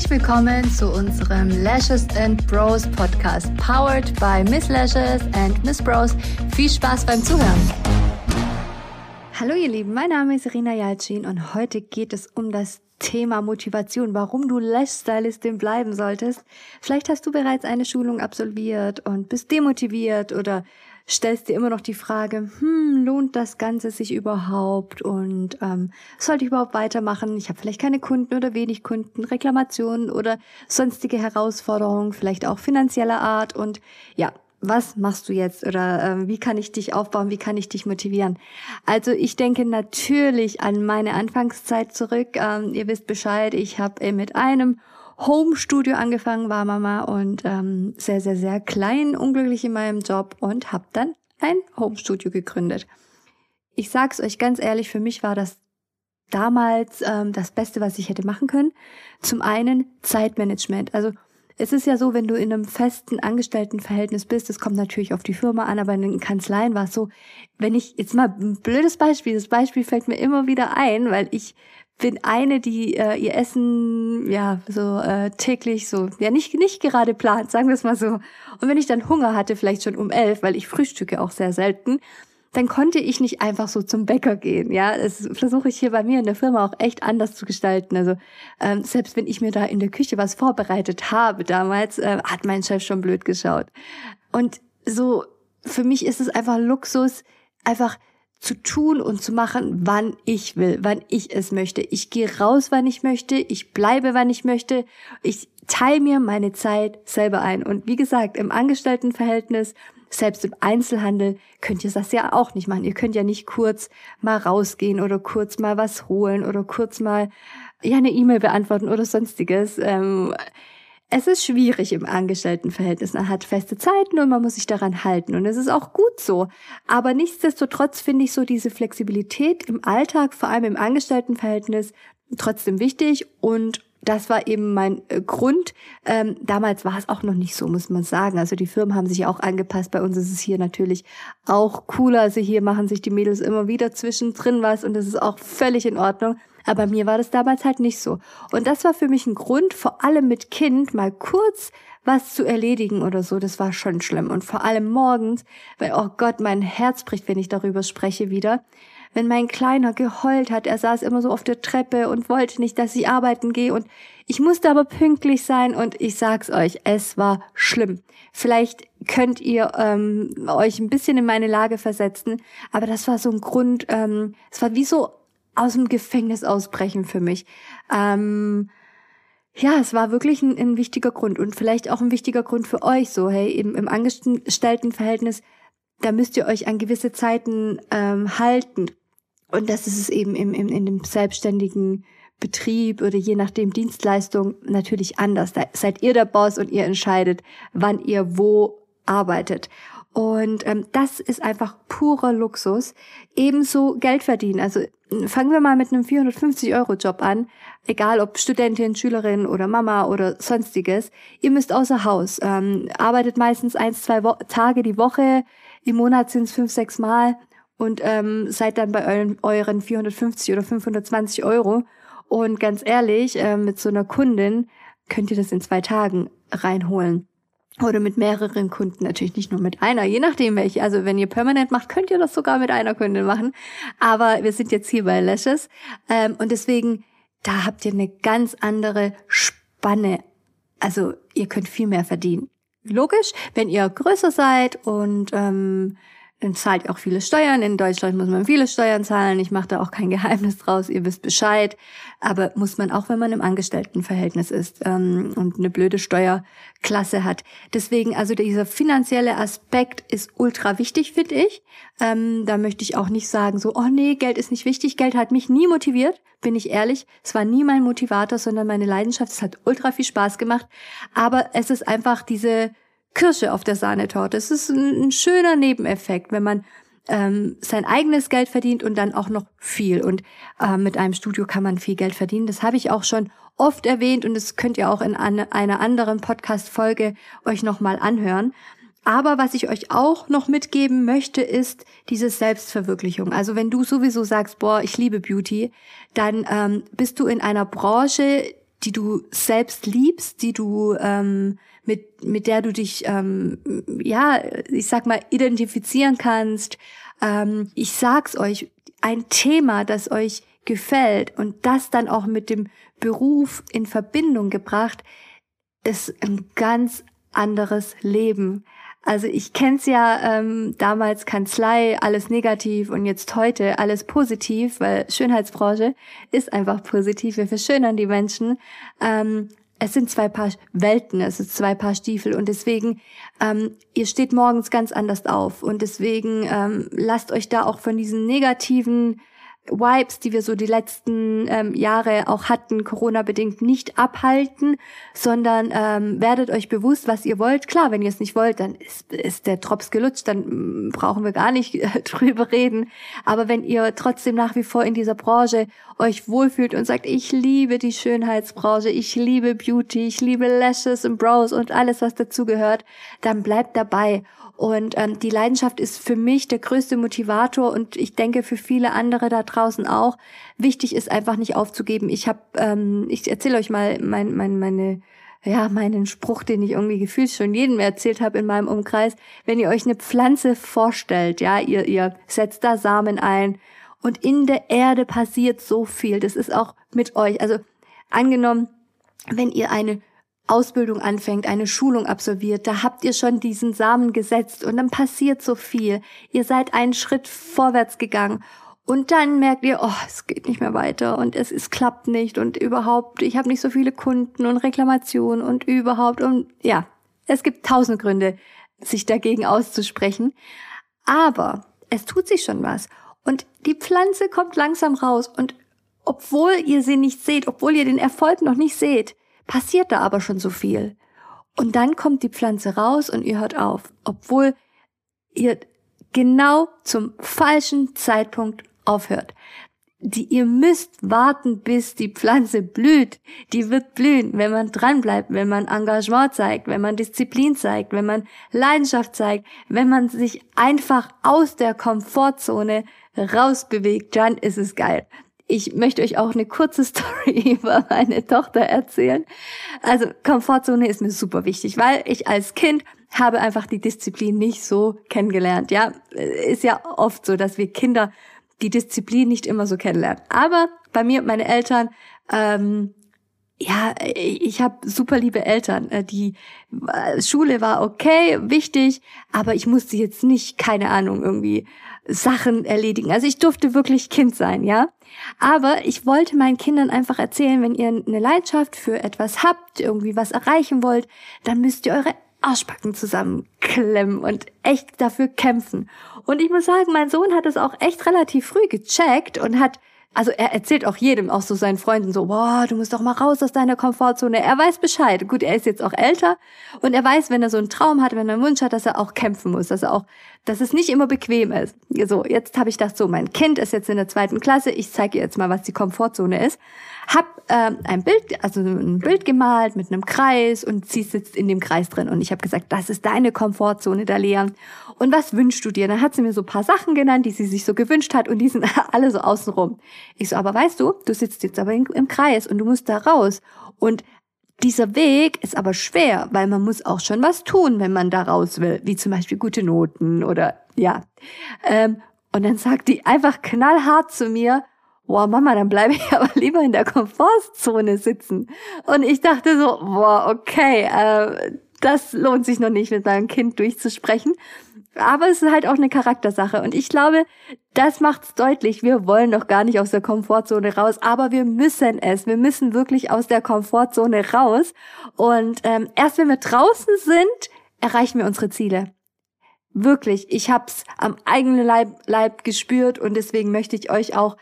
Herzlich willkommen zu unserem Lashes and Bros Podcast, powered by Miss Lashes and Miss Bros. Viel Spaß beim Zuhören. Hallo ihr Lieben, mein Name ist Irina Jalcin und heute geht es um das Thema Motivation, warum du Lash-Stylistin bleiben solltest. Vielleicht hast du bereits eine Schulung absolviert und bist demotiviert oder stellst dir immer noch die Frage, hm, lohnt das Ganze sich überhaupt und ähm, sollte ich überhaupt weitermachen? Ich habe vielleicht keine Kunden oder wenig Kunden, Reklamationen oder sonstige Herausforderungen, vielleicht auch finanzieller Art und ja, was machst du jetzt oder äh, wie kann ich dich aufbauen, wie kann ich dich motivieren? Also ich denke natürlich an meine Anfangszeit zurück. Ähm, ihr wisst Bescheid, ich habe mit einem Home-Studio angefangen, war Mama und ähm, sehr, sehr, sehr klein, unglücklich in meinem Job und habe dann ein Home-Studio gegründet. Ich sag's euch ganz ehrlich, für mich war das damals ähm, das Beste, was ich hätte machen können. Zum einen Zeitmanagement. Also es ist ja so, wenn du in einem festen Angestelltenverhältnis bist, das kommt natürlich auf die Firma an, aber in den Kanzleien war es so, wenn ich, jetzt mal ein blödes Beispiel, das Beispiel fällt mir immer wieder ein, weil ich bin eine, die äh, ihr Essen ja so äh, täglich so ja nicht nicht gerade plant, sagen wir es mal so. Und wenn ich dann Hunger hatte, vielleicht schon um elf, weil ich frühstücke auch sehr selten, dann konnte ich nicht einfach so zum Bäcker gehen. Ja, das versuche ich hier bei mir in der Firma auch echt anders zu gestalten. Also ähm, selbst wenn ich mir da in der Küche was vorbereitet habe damals, äh, hat mein Chef schon blöd geschaut. Und so für mich ist es einfach Luxus, einfach zu tun und zu machen, wann ich will, wann ich es möchte. Ich gehe raus, wann ich möchte, ich bleibe, wann ich möchte. Ich teile mir meine Zeit selber ein. Und wie gesagt, im Angestelltenverhältnis, selbst im Einzelhandel, könnt ihr das ja auch nicht machen. Ihr könnt ja nicht kurz mal rausgehen oder kurz mal was holen oder kurz mal ja eine E-Mail beantworten oder sonstiges. Ähm, es ist schwierig im Angestelltenverhältnis. Man hat feste Zeiten und man muss sich daran halten. Und es ist auch gut so. Aber nichtsdestotrotz finde ich so diese Flexibilität im Alltag, vor allem im Angestelltenverhältnis, trotzdem wichtig und das war eben mein äh, Grund. Ähm, damals war es auch noch nicht so, muss man sagen. Also die Firmen haben sich auch angepasst. Bei uns ist es hier natürlich auch cooler. Also hier machen sich die Mädels immer wieder zwischendrin was und das ist auch völlig in Ordnung. Aber mir war das damals halt nicht so. Und das war für mich ein Grund, vor allem mit Kind mal kurz was zu erledigen oder so. Das war schon schlimm. Und vor allem morgens, weil, oh Gott, mein Herz bricht, wenn ich darüber spreche wieder. Wenn mein Kleiner geheult hat, er saß immer so auf der Treppe und wollte nicht, dass ich arbeiten gehe und ich musste aber pünktlich sein und ich sag's euch, es war schlimm. Vielleicht könnt ihr ähm, euch ein bisschen in meine Lage versetzen, aber das war so ein Grund, ähm, es war wie so aus dem Gefängnis ausbrechen für mich. Ähm, ja, es war wirklich ein, ein, wichtiger Grund und vielleicht auch ein wichtiger Grund für euch so, hey, im, im Angestelltenverhältnis, da müsst ihr euch an gewisse Zeiten ähm, halten. Und das ist es eben im, im, in dem selbstständigen Betrieb oder je nachdem Dienstleistung natürlich anders. Da seid ihr der Boss und ihr entscheidet, wann ihr wo arbeitet. Und ähm, das ist einfach purer Luxus. Ebenso Geld verdienen. Also fangen wir mal mit einem 450-Euro-Job an. Egal ob Studentin, Schülerin oder Mama oder sonstiges. Ihr müsst außer Haus. Ähm, arbeitet meistens eins, zwei Wo Tage die Woche. Im Monat sind es fünf, sechs Mal. Und ähm, seid dann bei euren, euren 450 oder 520 Euro. Und ganz ehrlich, äh, mit so einer Kundin könnt ihr das in zwei Tagen reinholen oder mit mehreren Kunden, natürlich nicht nur mit einer, je nachdem welche. Also wenn ihr permanent macht, könnt ihr das sogar mit einer Kundin machen. Aber wir sind jetzt hier bei Lashes ähm, und deswegen, da habt ihr eine ganz andere Spanne. Also ihr könnt viel mehr verdienen. Logisch, wenn ihr größer seid und ähm, dann zahlt auch viele Steuern. In Deutschland muss man viele Steuern zahlen. Ich mache da auch kein Geheimnis draus. Ihr wisst Bescheid. Aber muss man auch, wenn man im Angestelltenverhältnis ist ähm, und eine blöde Steuerklasse hat. Deswegen, also dieser finanzielle Aspekt ist ultra wichtig, finde ich. Ähm, da möchte ich auch nicht sagen, so, oh nee, Geld ist nicht wichtig. Geld hat mich nie motiviert, bin ich ehrlich. Es war nie mein Motivator, sondern meine Leidenschaft. Es hat ultra viel Spaß gemacht. Aber es ist einfach diese Kirsche auf der Sahnetorte. Es ist ein, ein schöner Nebeneffekt, wenn man ähm, sein eigenes Geld verdient und dann auch noch viel. Und äh, mit einem Studio kann man viel Geld verdienen. Das habe ich auch schon oft erwähnt und das könnt ihr auch in eine, einer anderen Podcast-Folge euch nochmal anhören. Aber was ich euch auch noch mitgeben möchte, ist diese Selbstverwirklichung. Also wenn du sowieso sagst, boah, ich liebe Beauty, dann ähm, bist du in einer Branche, die du selbst liebst, die du ähm, mit mit der du dich ähm, ja, ich sag mal identifizieren kannst. Ähm, ich sag's euch, ein Thema, das euch gefällt und das dann auch mit dem Beruf in Verbindung gebracht, ist ein ganz anderes Leben. Also ich kenn's ja ähm, damals Kanzlei, alles negativ und jetzt heute alles positiv, weil Schönheitsbranche ist einfach positiv. Wir verschönern die Menschen. Ähm, es sind zwei Paar Welten, es sind zwei Paar Stiefel und deswegen, ähm, ihr steht morgens ganz anders auf und deswegen ähm, lasst euch da auch von diesen negativen Vibes, die wir so die letzten ähm, Jahre auch hatten, Corona-bedingt, nicht abhalten, sondern ähm, werdet euch bewusst, was ihr wollt. Klar, wenn ihr es nicht wollt, dann ist, ist der Drops gelutscht, dann mm, brauchen wir gar nicht äh, drüber reden. Aber wenn ihr trotzdem nach wie vor in dieser Branche euch wohlfühlt und sagt, ich liebe die Schönheitsbranche, ich liebe Beauty, ich liebe Lashes und Brows und alles, was dazugehört, dann bleibt dabei. Und ähm, die Leidenschaft ist für mich der größte Motivator und ich denke für viele andere da draußen auch. Wichtig ist einfach nicht aufzugeben. Ich habe, ähm, ich erzähle euch mal mein, mein, meine ja, meinen Spruch, den ich irgendwie gefühlt schon jedem erzählt habe in meinem Umkreis. Wenn ihr euch eine Pflanze vorstellt, ja, ihr, ihr setzt da Samen ein und in der Erde passiert so viel. Das ist auch mit euch. Also angenommen, wenn ihr eine Ausbildung anfängt, eine Schulung absolviert, da habt ihr schon diesen Samen gesetzt und dann passiert so viel. Ihr seid einen Schritt vorwärts gegangen und dann merkt ihr, oh, es geht nicht mehr weiter und es, es klappt nicht und überhaupt, ich habe nicht so viele Kunden und Reklamationen und überhaupt und ja, es gibt tausend Gründe, sich dagegen auszusprechen. Aber es tut sich schon was und die Pflanze kommt langsam raus und obwohl ihr sie nicht seht, obwohl ihr den Erfolg noch nicht seht, passiert da aber schon so viel. Und dann kommt die Pflanze raus und ihr hört auf, obwohl ihr genau zum falschen Zeitpunkt aufhört. Die, ihr müsst warten, bis die Pflanze blüht. Die wird blühen, wenn man dranbleibt, wenn man Engagement zeigt, wenn man Disziplin zeigt, wenn man Leidenschaft zeigt, wenn man sich einfach aus der Komfortzone rausbewegt, dann ist es geil. Ich möchte euch auch eine kurze Story über meine Tochter erzählen. Also Komfortzone ist mir super wichtig, weil ich als Kind habe einfach die Disziplin nicht so kennengelernt. Ja, ist ja oft so, dass wir Kinder die Disziplin nicht immer so kennenlernen. Aber bei mir, meine Eltern, ähm, ja, ich habe super liebe Eltern. Äh, die äh, Schule war okay, wichtig, aber ich musste jetzt nicht, keine Ahnung, irgendwie Sachen erledigen. Also ich durfte wirklich Kind sein, ja. Aber ich wollte meinen Kindern einfach erzählen, wenn ihr eine Leidenschaft für etwas habt, irgendwie was erreichen wollt, dann müsst ihr eure Arschbacken zusammenklemmen und echt dafür kämpfen. Und ich muss sagen, mein Sohn hat es auch echt relativ früh gecheckt und hat also er erzählt auch jedem, auch so seinen Freunden so, boah, du musst doch mal raus aus deiner Komfortzone. Er weiß Bescheid. Gut, er ist jetzt auch älter und er weiß, wenn er so einen Traum hat, wenn er einen Wunsch hat, dass er auch kämpfen muss, dass er auch, dass es nicht immer bequem ist. So, jetzt habe ich gedacht, so, mein Kind ist jetzt in der zweiten Klasse, ich zeige ihr jetzt mal, was die Komfortzone ist. Hab ähm, ein Bild, also ein Bild gemalt mit einem Kreis und sie sitzt in dem Kreis drin und ich habe gesagt, das ist deine Komfortzone, Dalia. Und was wünschst du dir? Dann hat sie mir so paar Sachen genannt, die sie sich so gewünscht hat und die sind alle so außenrum. Ich so, aber weißt du, du sitzt jetzt aber im Kreis und du musst da raus. Und dieser Weg ist aber schwer, weil man muss auch schon was tun, wenn man da raus will, wie zum Beispiel gute Noten oder ja. Ähm, und dann sagt die einfach knallhart zu mir, boah, Mama, dann bleibe ich aber lieber in der Komfortzone sitzen. Und ich dachte so, boah, okay, äh, das lohnt sich noch nicht mit meinem Kind durchzusprechen. Aber es ist halt auch eine Charaktersache. Und ich glaube, das macht's deutlich. Wir wollen doch gar nicht aus der Komfortzone raus, aber wir müssen es. Wir müssen wirklich aus der Komfortzone raus. Und ähm, erst wenn wir draußen sind, erreichen wir unsere Ziele. Wirklich, ich hab's am eigenen Leib, Leib gespürt und deswegen möchte ich euch auch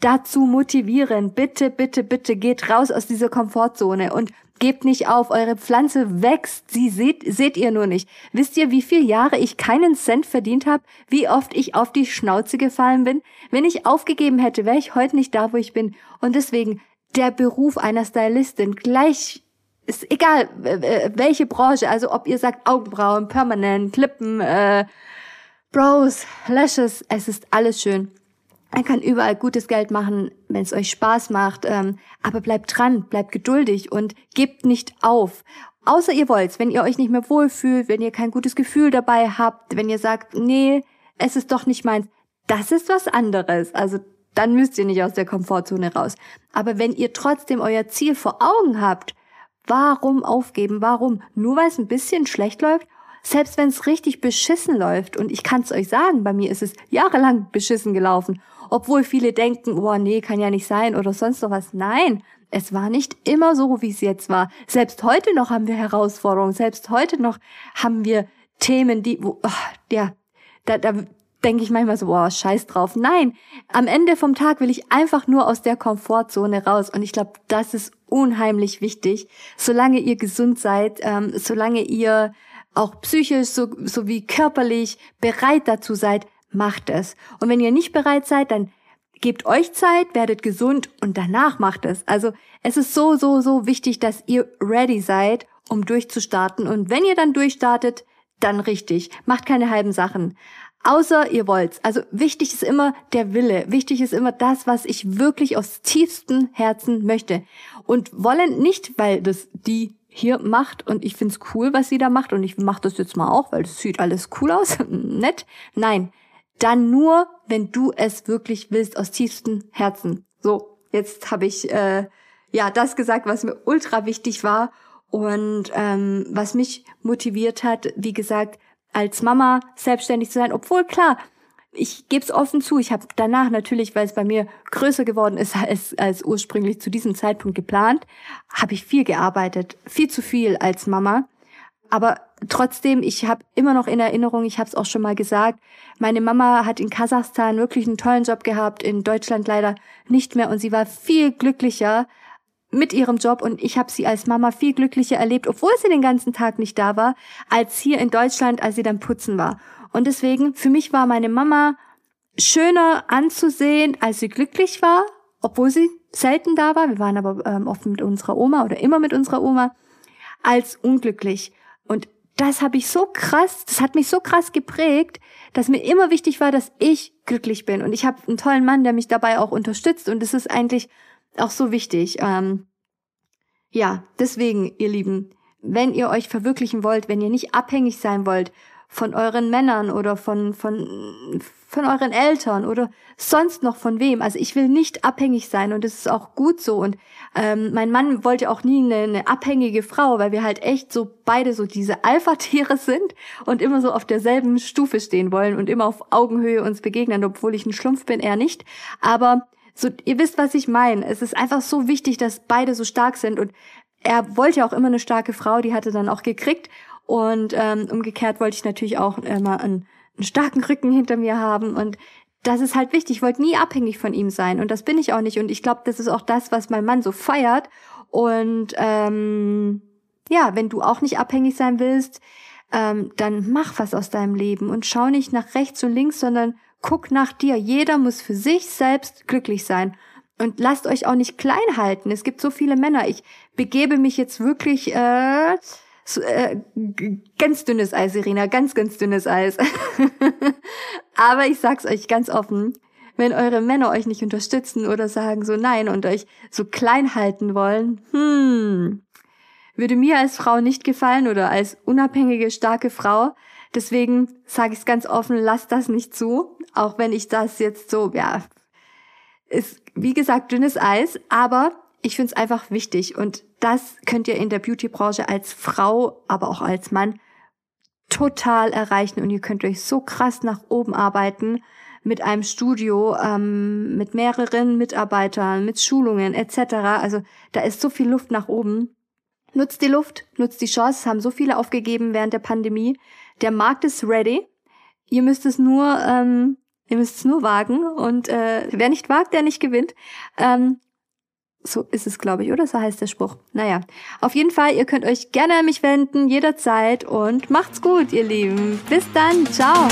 dazu motivieren. Bitte, bitte, bitte geht raus aus dieser Komfortzone und Gebt nicht auf, eure Pflanze wächst, sie seht, seht ihr nur nicht. Wisst ihr, wie viele Jahre ich keinen Cent verdient habe, wie oft ich auf die Schnauze gefallen bin? Wenn ich aufgegeben hätte, wäre ich heute nicht da, wo ich bin. Und deswegen, der Beruf einer Stylistin, gleich ist egal, welche Branche, also ob ihr sagt Augenbrauen, Permanent, Lippen, äh, Brows, Lashes, es ist alles schön. Man kann überall gutes Geld machen, wenn es euch Spaß macht. Ähm, aber bleibt dran, bleibt geduldig und gebt nicht auf. Außer ihr wollt's, wenn ihr euch nicht mehr wohlfühlt, wenn ihr kein gutes Gefühl dabei habt, wenn ihr sagt, nee, es ist doch nicht meins, das ist was anderes. Also dann müsst ihr nicht aus der Komfortzone raus. Aber wenn ihr trotzdem euer Ziel vor Augen habt, warum aufgeben? Warum? Nur weil es ein bisschen schlecht läuft? Selbst wenn es richtig beschissen läuft, und ich kann es euch sagen, bei mir ist es jahrelang beschissen gelaufen, obwohl viele denken, oh nee, kann ja nicht sein oder sonst noch was. Nein, es war nicht immer so, wie es jetzt war. Selbst heute noch haben wir Herausforderungen. Selbst heute noch haben wir Themen, die, wo, oh, ja, da, da denke ich manchmal so, boah, scheiß drauf. Nein, am Ende vom Tag will ich einfach nur aus der Komfortzone raus. Und ich glaube, das ist unheimlich wichtig. Solange ihr gesund seid, ähm, solange ihr auch psychisch so, sowie körperlich bereit dazu seid, macht es. Und wenn ihr nicht bereit seid, dann gebt euch Zeit, werdet gesund und danach macht es. Also es ist so, so, so wichtig, dass ihr ready seid, um durchzustarten. Und wenn ihr dann durchstartet, dann richtig. Macht keine halben Sachen. Außer ihr wollt's. Also wichtig ist immer der Wille. Wichtig ist immer das, was ich wirklich aus tiefstem Herzen möchte. Und wollen nicht, weil das die hier macht und ich find's cool, was sie da macht und ich mach das jetzt mal auch, weil das sieht alles cool aus, nett. Nein, dann nur, wenn du es wirklich willst aus tiefstem Herzen. So, jetzt habe ich äh, ja das gesagt, was mir ultra wichtig war und ähm, was mich motiviert hat, wie gesagt, als Mama selbstständig zu sein, obwohl klar, ich gebe es offen zu, ich habe danach natürlich, weil es bei mir größer geworden ist als, als ursprünglich zu diesem Zeitpunkt geplant, habe ich viel gearbeitet, viel zu viel als Mama. Aber trotzdem, ich habe immer noch in Erinnerung, ich habe es auch schon mal gesagt, meine Mama hat in Kasachstan wirklich einen tollen Job gehabt, in Deutschland leider nicht mehr und sie war viel glücklicher mit ihrem Job und ich habe sie als Mama viel glücklicher erlebt, obwohl sie den ganzen Tag nicht da war, als hier in Deutschland, als sie dann putzen war. Und deswegen, für mich war meine Mama schöner anzusehen, als sie glücklich war, obwohl sie selten da war. Wir waren aber ähm, oft mit unserer Oma oder immer mit unserer Oma, als unglücklich. Und das habe ich so krass, das hat mich so krass geprägt, dass mir immer wichtig war, dass ich glücklich bin. Und ich habe einen tollen Mann, der mich dabei auch unterstützt. Und das ist eigentlich auch so wichtig. Ähm, ja, deswegen, ihr Lieben, wenn ihr euch verwirklichen wollt, wenn ihr nicht abhängig sein wollt von euren Männern oder von, von, von euren Eltern oder sonst noch von wem. Also ich will nicht abhängig sein und das ist auch gut so. Und ähm, mein Mann wollte auch nie eine, eine abhängige Frau, weil wir halt echt so beide so diese Alpha-Tiere sind und immer so auf derselben Stufe stehen wollen und immer auf Augenhöhe uns begegnen, obwohl ich ein Schlumpf bin, er nicht. Aber so, ihr wisst, was ich meine. Es ist einfach so wichtig, dass beide so stark sind und er wollte auch immer eine starke Frau, die hatte dann auch gekriegt und ähm, umgekehrt wollte ich natürlich auch immer einen, einen starken Rücken hinter mir haben. Und das ist halt wichtig. Ich wollte nie abhängig von ihm sein. Und das bin ich auch nicht. Und ich glaube, das ist auch das, was mein Mann so feiert. Und ähm, ja, wenn du auch nicht abhängig sein willst, ähm, dann mach was aus deinem Leben und schau nicht nach rechts und links, sondern guck nach dir. Jeder muss für sich selbst glücklich sein. Und lasst euch auch nicht klein halten. Es gibt so viele Männer. Ich begebe mich jetzt wirklich äh, äh, ganz dünnes Eis, Irina, ganz, ganz dünnes Eis. Aber ich sag's euch ganz offen, wenn eure Männer euch nicht unterstützen oder sagen so nein und euch so klein halten wollen, hm, würde mir als Frau nicht gefallen oder als unabhängige, starke Frau. Deswegen sage ich es ganz offen, lasst das nicht zu, auch wenn ich das jetzt so, ja, ist wie gesagt dünnes Eis, aber ich finde es einfach wichtig und das könnt ihr in der Beauty-Branche als Frau, aber auch als Mann total erreichen und ihr könnt euch so krass nach oben arbeiten mit einem Studio, ähm, mit mehreren Mitarbeitern, mit Schulungen etc. Also da ist so viel Luft nach oben. Nutzt die Luft, nutzt die Chance, haben so viele aufgegeben während der Pandemie. Der Markt ist ready. Ihr müsst es nur, ähm, ihr müsst es nur wagen und äh, wer nicht wagt, der nicht gewinnt. Ähm, so ist es, glaube ich, oder? So heißt der Spruch. Naja, auf jeden Fall, ihr könnt euch gerne an mich wenden, jederzeit und macht's gut, ihr Lieben. Bis dann, ciao.